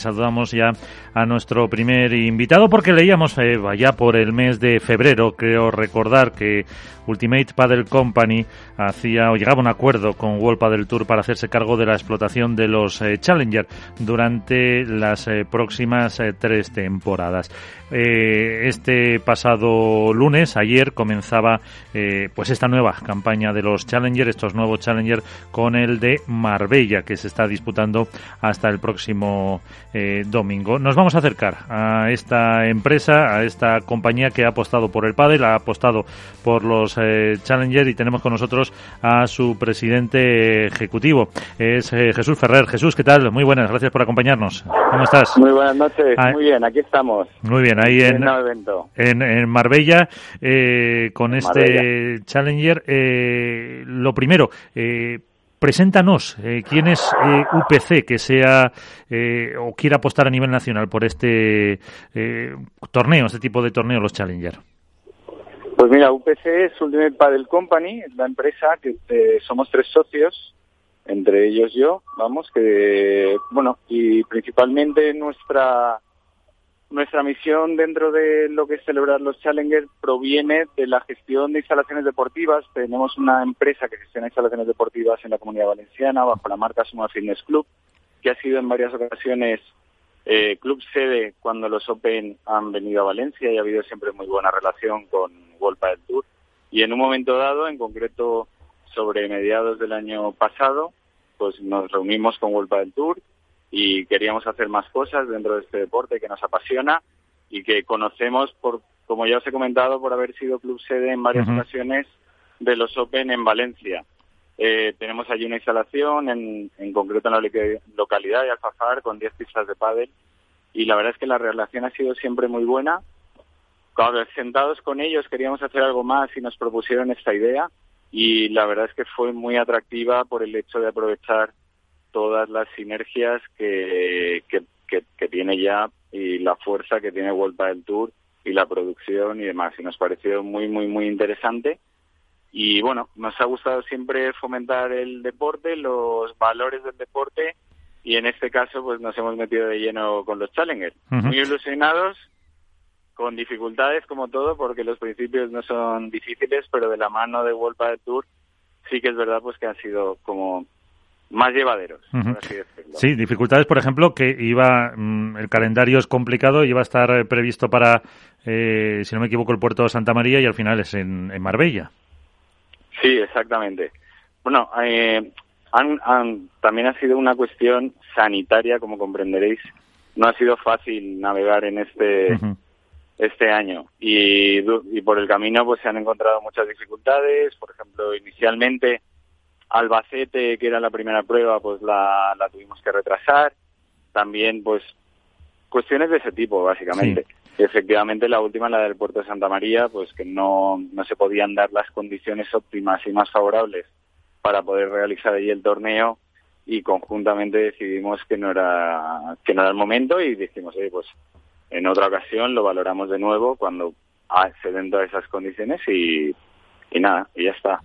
Saludamos ya a nuestro primer invitado porque leíamos eh, ya por el mes de febrero, creo recordar que Ultimate Paddle Company hacía o llegaba a un acuerdo con World Paddle Tour para hacerse cargo de la explotación de los eh, Challenger durante las eh, próximas eh, tres temporadas. este pasado lunes, ayer, comenzaba pues esta nueva campaña de los Challenger, estos nuevos Challenger con el de Marbella que se está disputando hasta el próximo domingo. Nos vamos a acercar a esta empresa, a esta compañía que ha apostado por el paddle, ha apostado por los eh, Challenger y tenemos con nosotros a su presidente ejecutivo. Es eh, Jesús Ferrer. Jesús, ¿qué tal? Muy buenas, gracias por acompañarnos. ¿Cómo estás? Muy buenas noches, ah, muy bien, aquí estamos. Muy bien, ahí en, en, Marbella eh, con este Challenger. lo primero, Preséntanos quién es UPC que sea o quiera apostar a nivel nacional por este torneo, este tipo de torneo, los Challenger. Pues mira, UPC es Ultimate Paddle Company, es la empresa que eh, somos tres socios, entre ellos yo, vamos, que, bueno, y principalmente nuestra nuestra misión dentro de lo que es celebrar los Challengers proviene de la gestión de instalaciones deportivas. Tenemos una empresa que gestiona instalaciones deportivas en la comunidad valenciana bajo la marca Suma Fitness Club, que ha sido en varias ocasiones eh, club sede cuando los Open han venido a Valencia y ha habido siempre muy buena relación con Golpa del Tour. Y en un momento dado, en concreto sobre mediados del año pasado, pues nos reunimos con Golpa del Tour y queríamos hacer más cosas dentro de este deporte que nos apasiona y que conocemos por, como ya os he comentado, por haber sido club sede en varias ocasiones de los Open en Valencia. Eh, tenemos allí una instalación, en, en concreto en la localidad de Alfafar, con 10 pistas de pádel, y la verdad es que la relación ha sido siempre muy buena. Cuando sentados con ellos queríamos hacer algo más y nos propusieron esta idea, y la verdad es que fue muy atractiva por el hecho de aprovechar todas las sinergias que, que, que, tiene ya y la fuerza que tiene World del Tour y la producción y demás. Y nos pareció muy, muy, muy interesante y bueno, nos ha gustado siempre fomentar el deporte, los valores del deporte y en este caso pues nos hemos metido de lleno con los Challengers. Muy ilusionados, con dificultades como todo porque los principios no son difíciles, pero de la mano de World Padel Tour sí que es verdad pues que han sido como más llevaderos. Sí, dificultades, por ejemplo, que iba mm, el calendario es complicado, iba a estar eh, previsto para, eh, si no me equivoco, el puerto de Santa María y al final es en Marbella. Sí, exactamente. Bueno, eh, también ha sido una cuestión sanitaria, como comprenderéis. No ha sido fácil navegar en este este año y, y por el camino pues se han encontrado muchas dificultades. Por ejemplo, inicialmente Albacete, que era la primera prueba, pues la, la tuvimos que retrasar. También pues cuestiones de ese tipo, básicamente efectivamente la última, la del puerto de Santa María, pues que no, no se podían dar las condiciones óptimas y más favorables para poder realizar allí el torneo y conjuntamente decidimos que no era que no era el momento y dijimos, oye, pues en otra ocasión lo valoramos de nuevo cuando se den todas esas condiciones y, y nada, y ya está.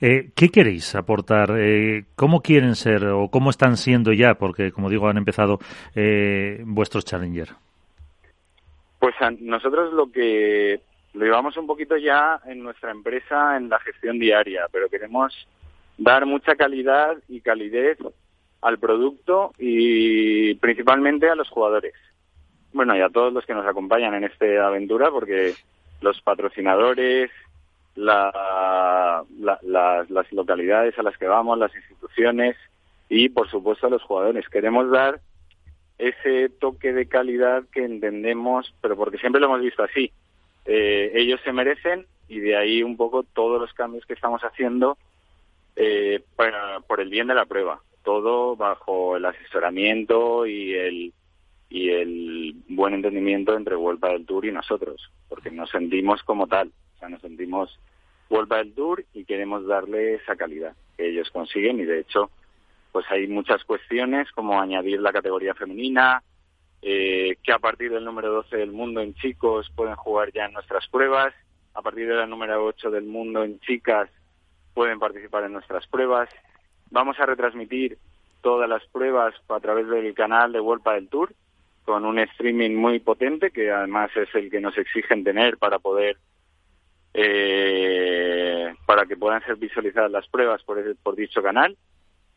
Eh, ¿Qué queréis aportar? Eh, ¿Cómo quieren ser o cómo están siendo ya? Porque, como digo, han empezado eh, vuestros Challenger. Pues nosotros lo que lo llevamos un poquito ya en nuestra empresa en la gestión diaria, pero queremos dar mucha calidad y calidez al producto y principalmente a los jugadores. Bueno, y a todos los que nos acompañan en esta aventura, porque los patrocinadores, la, las localidades a las que vamos, las instituciones y, por supuesto, a los jugadores. Queremos dar ese toque de calidad que entendemos, pero porque siempre lo hemos visto así. Eh, ellos se merecen y de ahí un poco todos los cambios que estamos haciendo eh, para, por el bien de la prueba. Todo bajo el asesoramiento y el y el buen entendimiento entre Vuelta del Tour y nosotros, porque nos sentimos como tal, nos sentimos Vuelta del Tour y queremos darle esa calidad que ellos consiguen y de hecho pues hay muchas cuestiones como añadir la categoría femenina, eh, que a partir del número 12 del mundo en chicos pueden jugar ya en nuestras pruebas, a partir de la número 8 del mundo en chicas pueden participar en nuestras pruebas. Vamos a retransmitir todas las pruebas a través del canal de World del Tour, con un streaming muy potente, que además es el que nos exigen tener para poder eh, para que puedan ser visualizadas las pruebas por, por dicho canal.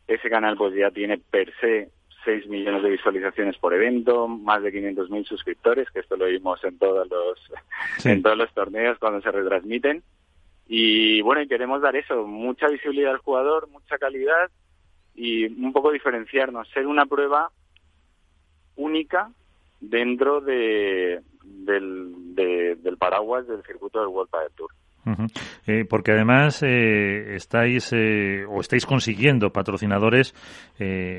Ese canal pues ya tiene per se 6 millones de visualizaciones por evento, más de 500.000 suscriptores, que esto lo vimos en todos los en todos los torneos cuando se retransmiten. Y bueno, y queremos dar eso, mucha visibilidad al jugador, mucha calidad y un poco diferenciarnos, ser una prueba única dentro de, del, del paraguas del circuito del World Padel Tour. Eh, porque además eh, estáis eh, o estáis consiguiendo patrocinadores.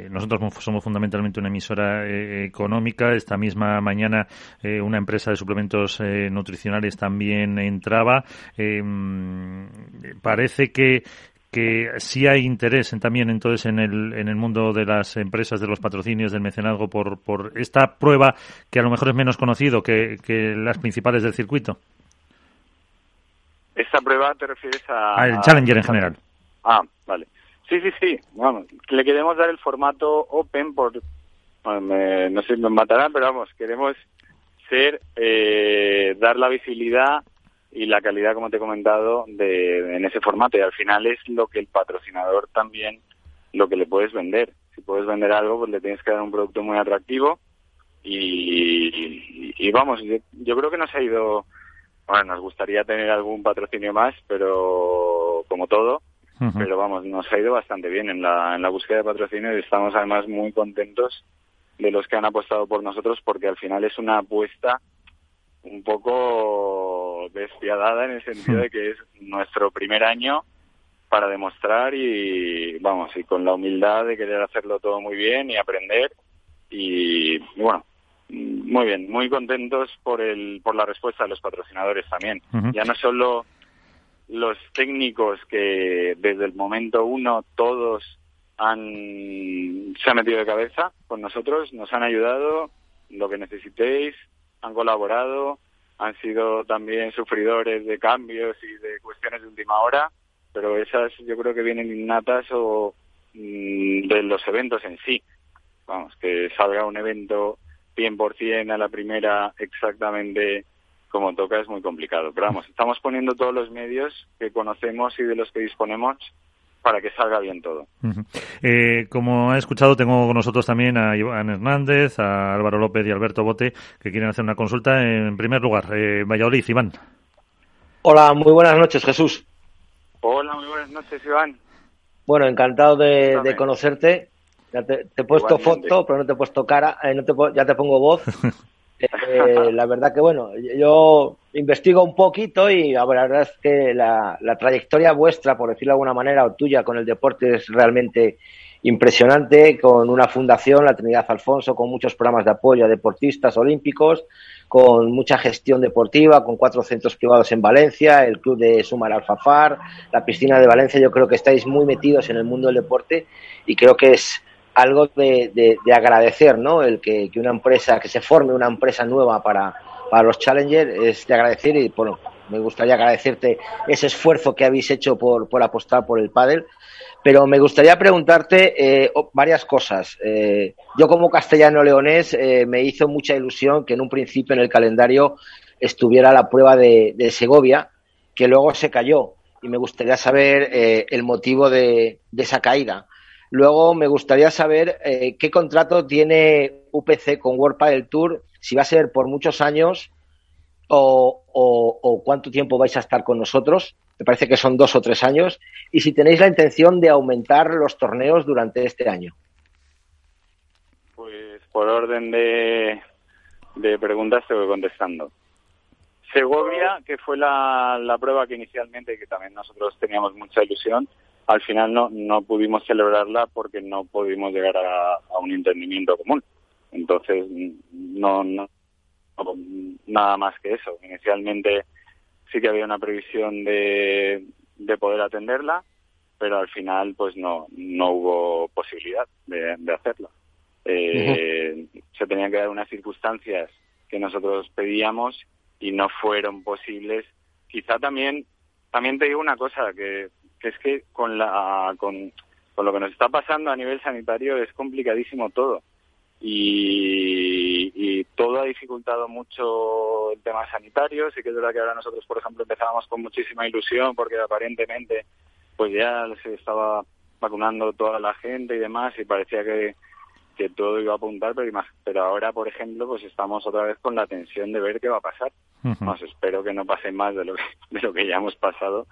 nosotros somos fundamentalmente una emisora económica. Esta misma mañana una empresa de suplementos nutricionales también entraba. parece que que sí hay interés en, también entonces en el, en el mundo de las empresas, de los patrocinios, del mecenazgo por, por esta prueba que a lo mejor es menos conocido que, que las principales del circuito. Esta prueba te refieres a... Al Challenger en general. Ah, vale. Sí, sí, sí. Vamos, le queremos dar el formato open por... no sé, me matarán, pero vamos, queremos ser, eh, dar la visibilidad y la calidad, como te he comentado, de, en ese formato. Y al final es lo que el patrocinador también, lo que le puedes vender. Si puedes vender algo, pues le tienes que dar un producto muy atractivo. Y, y, vamos, yo, creo que nos ha ido bueno, nos gustaría tener algún patrocinio más, pero como todo, pero vamos, nos ha ido bastante bien en la, en la búsqueda de patrocinio y estamos además muy contentos de los que han apostado por nosotros porque al final es una apuesta un poco despiadada en el sentido de que es nuestro primer año para demostrar y vamos, y con la humildad de querer hacerlo todo muy bien y aprender y bueno, muy bien, muy contentos por el por la respuesta de los patrocinadores también. Ya no solo los técnicos que desde el momento uno todos han se han metido de cabeza con nosotros, nos han ayudado lo que necesitéis, han colaborado, han sido también sufridores de cambios y de cuestiones de última hora, pero esas yo creo que vienen innatas o mm, de los eventos en sí. Vamos, que salga un evento 100% a la primera exactamente como toca es muy complicado. Pero vamos, estamos poniendo todos los medios que conocemos y de los que disponemos para que salga bien todo. eh, como ha escuchado, tengo con nosotros también a Iván Hernández, a Álvaro López y Alberto Bote, que quieren hacer una consulta. En primer lugar, eh, Valladolid, Iván. Hola, muy buenas noches, Jesús. Hola, muy buenas noches, Iván. Bueno, encantado de conocerte ya te, he puesto foto, pero no te he puesto cara, eh, no te, ya te pongo voz. Eh, la verdad que, bueno, yo investigo un poquito y la verdad es que la, trayectoria vuestra, por decirlo de alguna manera, o tuya con el deporte es realmente impresionante, con una fundación, la Trinidad Alfonso, con muchos programas de apoyo a deportistas olímpicos, con mucha gestión deportiva, con cuatro centros privados en Valencia, el club de Sumar Alfafar, la piscina de Valencia. Yo creo que estáis muy metidos en el mundo del deporte y creo que es algo de, de, agradecer, ¿no? El que, una empresa, que se forme una empresa nueva para, para los Challengers es de agradecer y, bueno, me gustaría agradecerte ese esfuerzo que habéis hecho por, por apostar por el pádel. Pero me gustaría preguntarte eh, varias cosas. Eh, yo como castellano leonés eh, me hizo mucha ilusión que en un principio en el calendario estuviera la prueba de, de Segovia, que luego se cayó. Y me gustaría saber el motivo de, de esa caída. Luego me gustaría saber eh, qué contrato tiene UPC con World del Tour, si va a ser por muchos años o, cuánto tiempo vais a estar con nosotros. Me parece que son dos o tres años. Y si tenéis la intención de aumentar los torneos durante este año. Pues por orden de, de preguntas te voy contestando. Segovia, que fue la, la prueba que inicialmente, que también nosotros teníamos mucha ilusión, al final no, no pudimos celebrarla porque no pudimos llegar a, un entendimiento común. Entonces, no, no, nada más que eso. Inicialmente sí que había una previsión de, de poder atenderla, pero al final pues no, no hubo posibilidad de, de hacerlo. Eh, se tenían que dar unas circunstancias que nosotros pedíamos y no fueron posibles. Quizá también, también te digo una cosa, que que es que con la con con lo que nos está pasando a nivel sanitario es complicadísimo todo. Y, y, todo ha dificultado mucho el tema sanitario. Sí que es verdad que ahora nosotros, por ejemplo, empezábamos con muchísima ilusión porque aparentemente pues ya se estaba vacunando toda la gente y demás y parecía que, que todo iba a apuntar, pero, pero ahora, por ejemplo, pues estamos otra vez con la tensión de ver qué va a pasar. Más espero que no pase más de lo que, de lo que ya hemos pasado,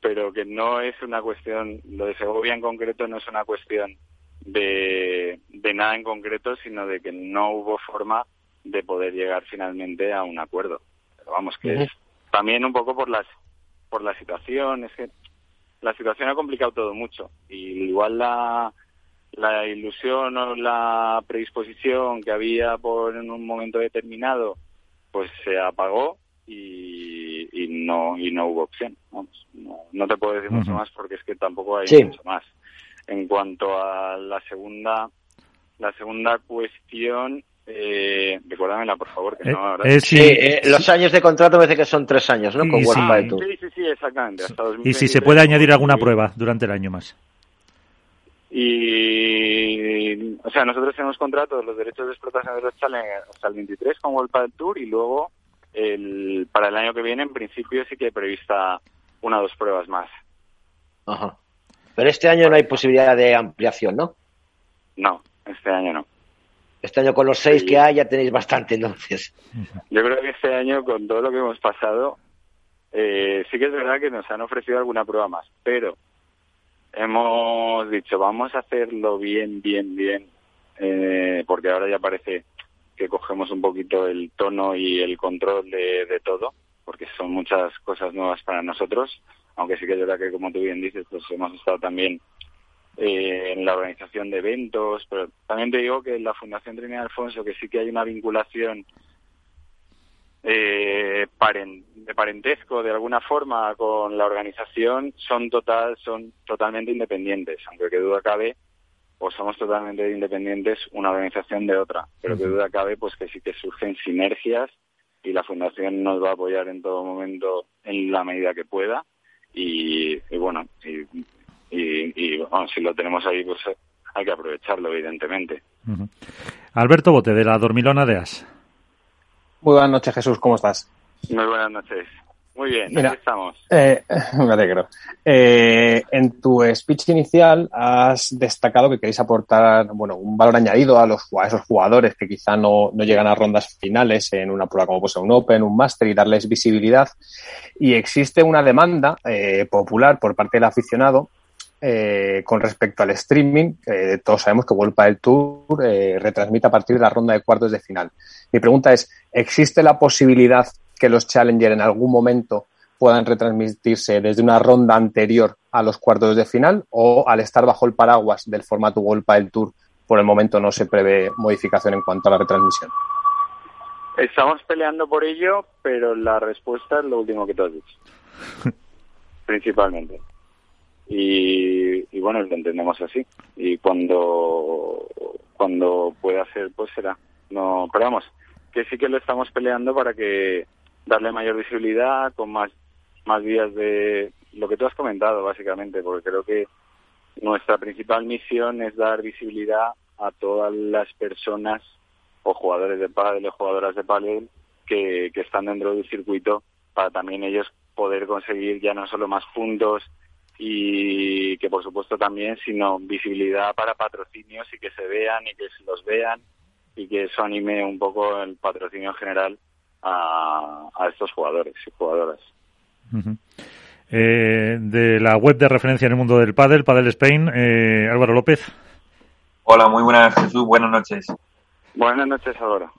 pero que no es una cuestión, lo de Segovia en concreto no es una cuestión de, de nada en concreto, sino de que no hubo forma de poder llegar finalmente a un acuerdo. Pero vamos, que es también un poco por las por la situación, es que la situación ha complicado todo mucho y igual la la ilusión o la predisposición que había por en un momento determinado pues se apagó y, y no y no hubo opción Vamos, no, te puedo decir mucho más porque es que tampoco hay mucho más. En cuanto a la segunda la segunda cuestión eh, recuérdamela por favor que eh, no ahora... Eh, sí, eh, los años de contrato me parece que son tres años no con sí. sí, sí, exactamente y si se puede añadir alguna prueba durante el año más. Y, o sea, nosotros tenemos contratos, los derechos de explotación de los hasta el 23 con World del Tour y luego el, para el año que viene, en principio, sí que hay prevista una o dos pruebas más. Ajá. Pero este año no hay posibilidad de ampliación, ¿no? No, este año no. Este año con los seis que hay ya tenéis bastante, entonces. Yo creo que este año, con todo lo que hemos pasado, eh, sí que es verdad que nos han ofrecido alguna prueba más, pero hemos dicho, vamos a hacerlo bien, bien, bien, eh, porque ahora ya parece que cogemos un poquito el tono y el control de, todo, porque son muchas cosas nuevas para nosotros, aunque sí que es verdad que, como tú bien dices, pues hemos estado también eh, en la organización de eventos, pero también te digo que la Fundación Trinidad Alfonso, que sí que hay una vinculación eh, de parentesco de alguna forma con la organización son total son totalmente independientes aunque que duda cabe o somos totalmente independientes una organización de otra. Pero que duda cabe pues que sí que surgen sinergias y la fundación nos va a apoyar en todo momento en la medida que pueda. Y, bueno y, y, si lo tenemos ahí pues hay que aprovecharlo evidentemente. Alberto Bote de la Dormilona de As. Muy buenas noches, Jesús, ¿cómo estás? Muy buenas noches. Muy bien, Mira, aquí estamos. Eh, me alegro. Eh, en tu speech inicial has destacado que queréis aportar bueno, un valor añadido a, los, a esos jugadores que quizá no, no llegan a rondas finales en una prueba como puede un Open, un Master y darles visibilidad. Y existe una demanda eh, popular por parte del aficionado eh, con respecto al streaming, eh, todos sabemos que World del Tour eh, retransmite a partir de la ronda de cuartos de final. Mi pregunta es, ¿existe la posibilidad que los Challenger en algún momento puedan retransmitirse desde una ronda anterior a los cuartos de final o al estar bajo el paraguas del formato World del Tour, por el momento no se prevé modificación en cuanto a la retransmisión? Estamos peleando por ello, pero la respuesta es lo último que tú has dicho. Principalmente y, bueno, lo entendemos así. Y cuando, cuando pueda ser, pues será. No, pero vamos, que sí que lo estamos peleando para que darle mayor visibilidad, con más, más días de lo que tú has comentado, básicamente, porque creo que nuestra principal misión es dar visibilidad a todas las personas o jugadores de pádel o jugadoras de pádel que, que están dentro del circuito para también ellos poder conseguir ya no solo más puntos y que por supuesto también sino visibilidad para patrocinios y que se vean y que los vean y que eso anime un poco el patrocinio en general a, estos jugadores y jugadoras. Eh, de la web de referencia en el mundo del pádel, Padel Spain, eh, Álvaro López. Hola, muy buenas Jesús, buenas noches. Buenas noches, Álvaro.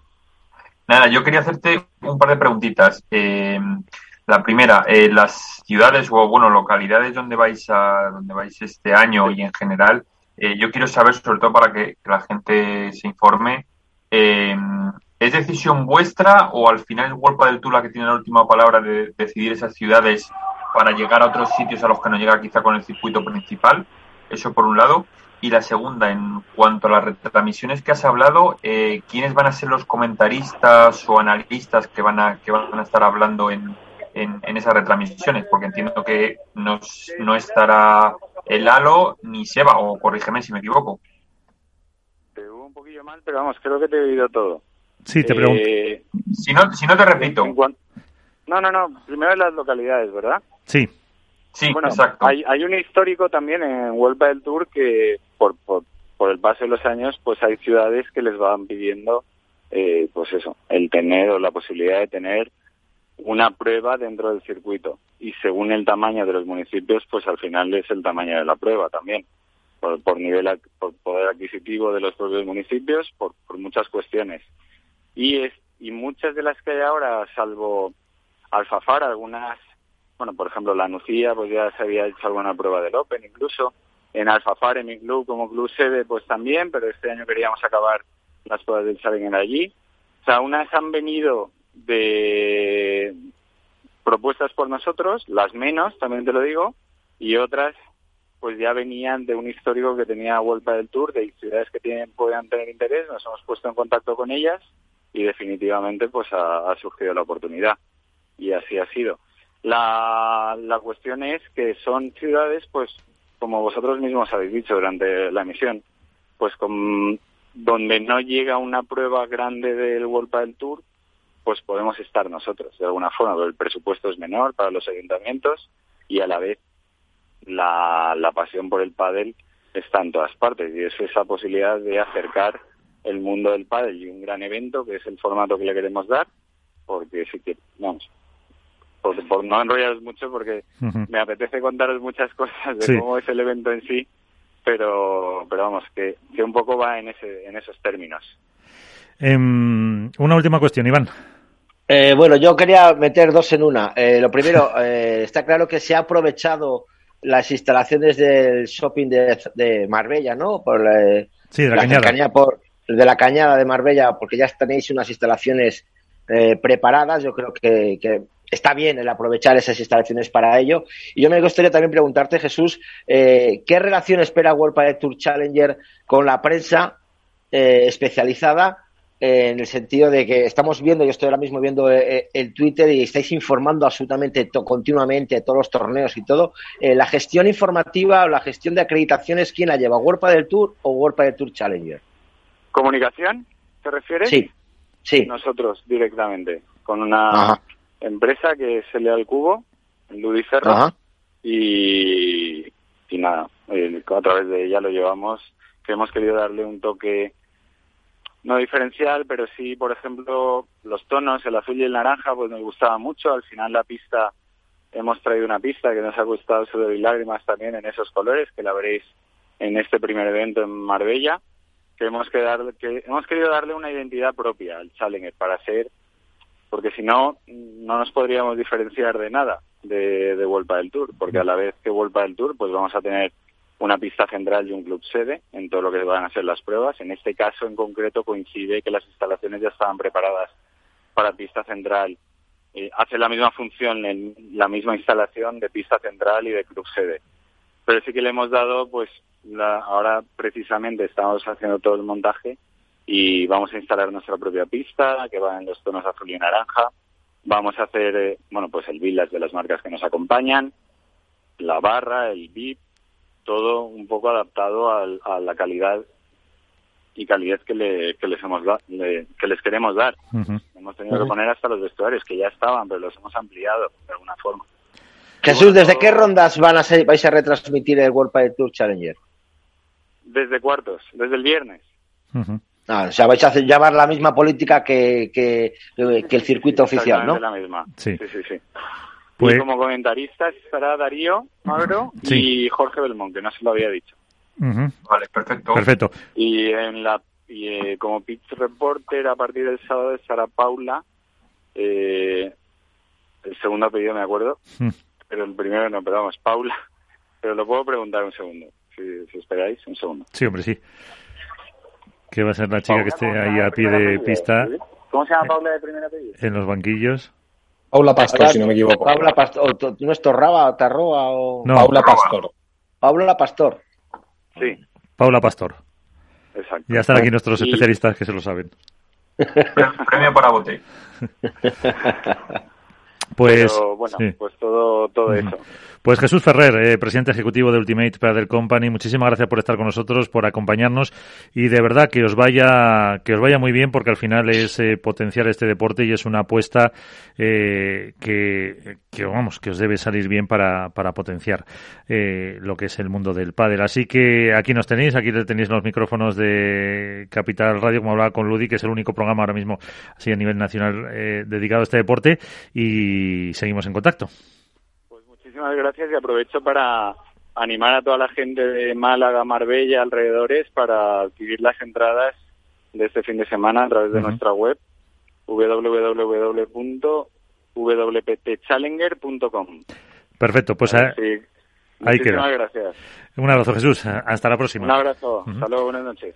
Nada, yo quería hacerte un par de preguntitas. Eh, la primera, eh, las ciudades o bueno localidades donde vais a donde vais este año y en general, eh, yo quiero saber sobre todo para que, la gente se informe. Eh, ¿Es decisión vuestra o al final es World del Tour la que tiene la última palabra de decidir esas ciudades para llegar a otros sitios a los que no llega quizá con el circuito principal? Eso por un lado. Y la segunda, en cuanto a las retransmisiones que has hablado, ¿quiénes van a ser los comentaristas o analistas que van a, que van a estar hablando en, en, esas retransmisiones, porque entiendo que no, no estará el Halo ni Seba, o corrígeme si me equivoco. Te hubo un poquillo mal, pero vamos, creo que te he oído todo. Sí, te pregunto. Eh, Si no, si no te repito. No, no, no. Primero las localidades, ¿verdad? Sí, Sí, bueno, exacto. Hay, hay un histórico también en Vuelta del Tour que por, por, por el paso de los años, pues hay ciudades que les van pidiendo, eh, pues eso, el tener o la posibilidad de tener una prueba dentro del circuito. Y según el tamaño de los municipios, pues al final es el tamaño de la prueba también. Por, por nivel, por poder adquisitivo de los propios municipios, por, por muchas cuestiones. Y, es, y muchas de las que hay ahora, salvo Alfafar, algunas bueno, por ejemplo, la Nucía, pues ya se había hecho alguna prueba del Open incluso. En Alfafar, en mi club, como club sede, pues también, pero este año queríamos acabar las pruebas del Challenger allí. O sea, unas han venido de propuestas por nosotros, las menos, también te lo digo, y otras pues ya venían de un histórico que tenía Vuelta del Tour, de ciudades que tienen, puedan tener interés, nos hemos puesto en contacto con ellas y definitivamente pues ha, surgido la oportunidad. Y así ha sido. La, la cuestión es que son ciudades, pues, como vosotros mismos habéis dicho durante la emisión, pues donde no llega una prueba grande del World Padel Tour, pues podemos estar nosotros de alguna forma, pero el presupuesto es menor para los ayuntamientos y a la vez la, la pasión por el pádel está en todas partes y es esa posibilidad de acercar el mundo del pádel y un gran evento que es el formato que le queremos dar, porque sí que, vamos, por, por no enrollaros mucho porque me apetece contaros muchas cosas de Sí. cómo es el evento en sí, pero, pero vamos, que, que un poco va en, ese, en esos términos. Em, una última cuestión, Iván. Eh, bueno, yo quería meter dos en una. Eh, lo primero, eh, está claro que se ha aprovechado las instalaciones del shopping de, de Marbella, ¿no? Por eh, Sí, de la cercanía por, de la cañada de Marbella, porque ya tenéis unas instalaciones eh, preparadas. Yo creo que, está bien el aprovechar esas instalaciones para ello. Y yo me gustaría también preguntarte, Jesús, eh, ¿qué relación espera World Padel Tour Challenger con la prensa eh, especializada? eh, en el sentido de que estamos viendo, yo estoy ahora mismo viendo eh, el Twitter y estáis informando absolutamente continuamente de todos los torneos y todo. Eh, la gestión informativa o la gestión de acreditaciones, ¿quién la lleva? ¿World del Tour o World del Tour Challenger? ¿Comunicación? ¿Te refieres? Sí, sí. Nosotros directamente, con una Ajá. empresa que es Lea al Cubo, en Ludiferro, Ajá. y, y nada, a través de ella lo llevamos, que hemos querido darle un toque no diferencial, pero sí, por ejemplo, los tonos, el azul y el naranja, pues nos gustaba mucho. Al final la pista, hemos traído una pista que nos ha gustado sudor y lágrimas también en esos colores, que la veréis en este primer evento en Marbella, que hemos, que darle- que hemos querido darle una identidad propia al Challenger para ser, porque si no, no nos podríamos diferenciar de nada de, de Vuelta del Tour, porque a la vez que Vuelta del Tour, pues vamos a tener una pista central y un club sede en todo lo que van a ser las pruebas. En este caso en concreto coincide que las instalaciones ya estaban preparadas para pista central. Eh, hace la misma función en la misma instalación de pista central y de club sede. Pero sí que le hemos dado, pues la- ahora precisamente estamos haciendo todo el montaje y vamos a instalar nuestra propia pista que va en los tonos azul y naranja. Vamos a hacer, eh, bueno, pues el village de las marcas que nos acompañan, la barra, el VIP, todo un poco adaptado al- a la calidad y calidez que, le- que les hemos da- le- que les queremos dar. Hemos tenido que poner hasta los vestuarios que ya estaban, pero los hemos ampliado de alguna forma. Jesús, ¿desde qué rondas van a ser, vais a retransmitir el World Padel Tour Challenger? Desde cuartos, desde el viernes. Ah, o sea, vais a hacer, llevar la misma política que, que, que el circuito oficial, ¿no? La misma. Sí. sí, sí. sí. Pues- Y como comentaristas estará Darío Magro Sí. y Jorge Belmont, que no se lo había dicho. Vale, perfecto. Perfecto. Y en la y, eh, como pitch reporter a partir del sábado estará Paula. eh, el segundo apellido me acuerdo, pero el primero no, pero vamos, Paula. Pero lo puedo preguntar un segundo, si, si esperáis, un segundo. Sí, hombre, sí. Que va a ser la chica Paula, que esté ¿cómo se ahí a pie de apellido? pista ¿Sí? ¿Cómo se llama Paula de primer apellido? en los banquillos. Paula Pastor, si no me equivoco. Paula Pastor, o ¿no es Torraba, Tarroa o...? No, Paula Pastor. Paula Pastor. Sí, Paula Pastor. exacto. Ya están aquí nuestros Y- especialistas que se lo saben. Pre- Premio para bote. Pues, bueno, pues todo, todo eso. Pues Jesús Ferrer, eh, presidente ejecutivo de Ultimate Paddle Company, muchísimas gracias por estar con nosotros, por acompañarnos y de verdad que os vaya que os vaya muy bien porque al final es eh, potenciar este deporte y es una apuesta eh, que, que, vamos que os debe salir bien para, para potenciar lo que es el mundo del pádel. Así que aquí nos tenéis, aquí tenéis los micrófonos de Capital Radio, como hablaba con Ludi, que es el único programa ahora mismo así a nivel nacional dedicado a este deporte y seguimos en contacto muchísimas gracias y aprovecho para animar a toda la gente de Málaga, Marbella, alrededores para adquirir las entradas de este fin de semana a través de nuestra web www.wptchallenger.com. Perfecto, pues ahí, Muchísimas gracias. Un abrazo, Jesús. Hasta la próxima. Un abrazo. Hasta luego, buenas noches.